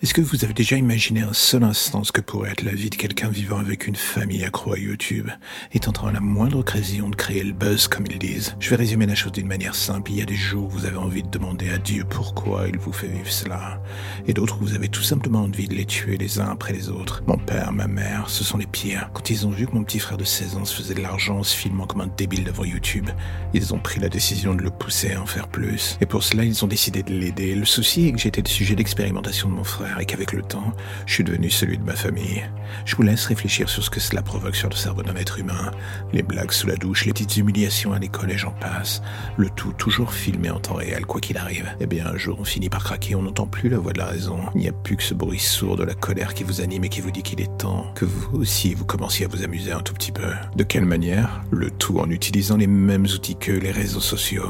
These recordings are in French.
Est-ce que vous avez déjà imaginé un seul instant ce que pourrait être la vie de quelqu'un vivant avec une famille accro à YouTube et tentant à la moindre occasion de créer le buzz comme ils disent? Je vais résumer la chose d'une manière simple. Il y a des jours où vous avez envie de demander à Dieu pourquoi il vous fait vivre cela et d'autres où vous avez tout simplement envie de les tuer les uns après les autres. Mon père, ma mère, ce sont les pires. Quand ils ont vu que mon petit frère de 16 ans se faisait de l'argent en se filmant comme un débile devant YouTube, ils ont pris la décision de le pousser à en faire plus. Et pour cela, ils ont décidé de l'aider. Le souci est que j'étais le sujet d'expérimentation de mon frère et qu'avec le temps, je suis devenu celui de ma famille. Je vous laisse réfléchir sur ce que cela provoque sur le cerveau d'un être humain. Les blagues sous la douche, les petites humiliations à l'école et j'en passe. Le tout toujours filmé en temps réel, quoi qu'il arrive. Eh bien, un jour, on finit par craquer, on n'entend plus la voix de la raison. Il n'y a plus que ce bruit sourd de la colère qui vous anime et qui vous dit qu'il est temps que vous aussi vous commenciez à vous amuser un tout petit peu. De quelle manière? Le tout en utilisant les mêmes outils que les réseaux sociaux.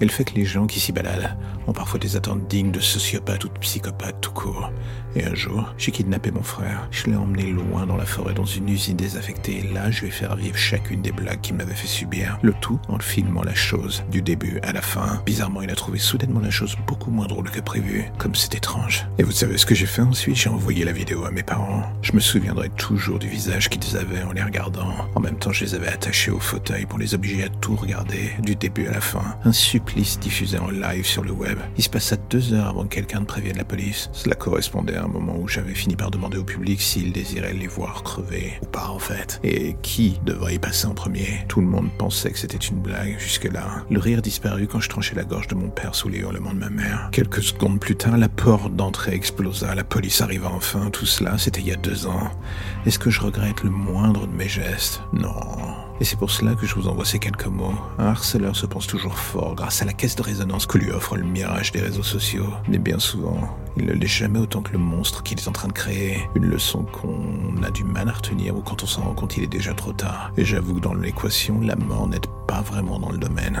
Et le fait que les gens qui s'y baladent ont parfois des attentes dignes de sociopathes ou de psychopathes tout court. Et un jour, j'ai kidnappé mon frère. Je l'ai emmené loin dans la forêt, dans une usine désaffectée. Et là, je vais faire vivre chacune des blagues qu'il m'avait fait subir. Le tout en filmant la chose, du début à la fin. Bizarrement, il a trouvé soudainement la chose beaucoup moins drôle que prévu. Comme c'est étrange. Et vous savez ce que j'ai fait ensuite? J'ai envoyé la vidéo à mes parents. Je me souviendrai toujours du visage qu'ils avaient en les regardant. En même temps, je les avais attachés au fauteuil pour les obliger à tout regarder, du début à la fin. Un supplice diffusé en live sur le web. Il se passa deux heures avant que quelqu'un ne prévienne la police. Cela correspondait un moment où j'avais fini par demander au public s'il désirait les voir crever ou pas en fait. Et qui devrait y passer en premier? Tout le monde pensait que c'était une blague jusque-là. Le rire disparut quand je tranchais la gorge de mon père sous les hurlements de ma mère. Quelques secondes plus tard, la porte d'entrée explosa, la police arriva enfin, tout cela c'était il y a deux ans. Est-ce que je regrette le moindre de mes gestes? Non. Et c'est pour cela que je vous envoie ces quelques mots. Un harceleur se pense toujours fort grâce à la caisse de résonance que lui offre le mirage des réseaux sociaux. Mais bien souvent, il ne l'est jamais autant que le monstre qu'il est en train de créer. Une leçon qu'on a du mal à retenir ou quand on s'en rend compte il est déjà trop tard. Et j'avoue que dans l'équation, la mort n'aide pas vraiment dans le domaine.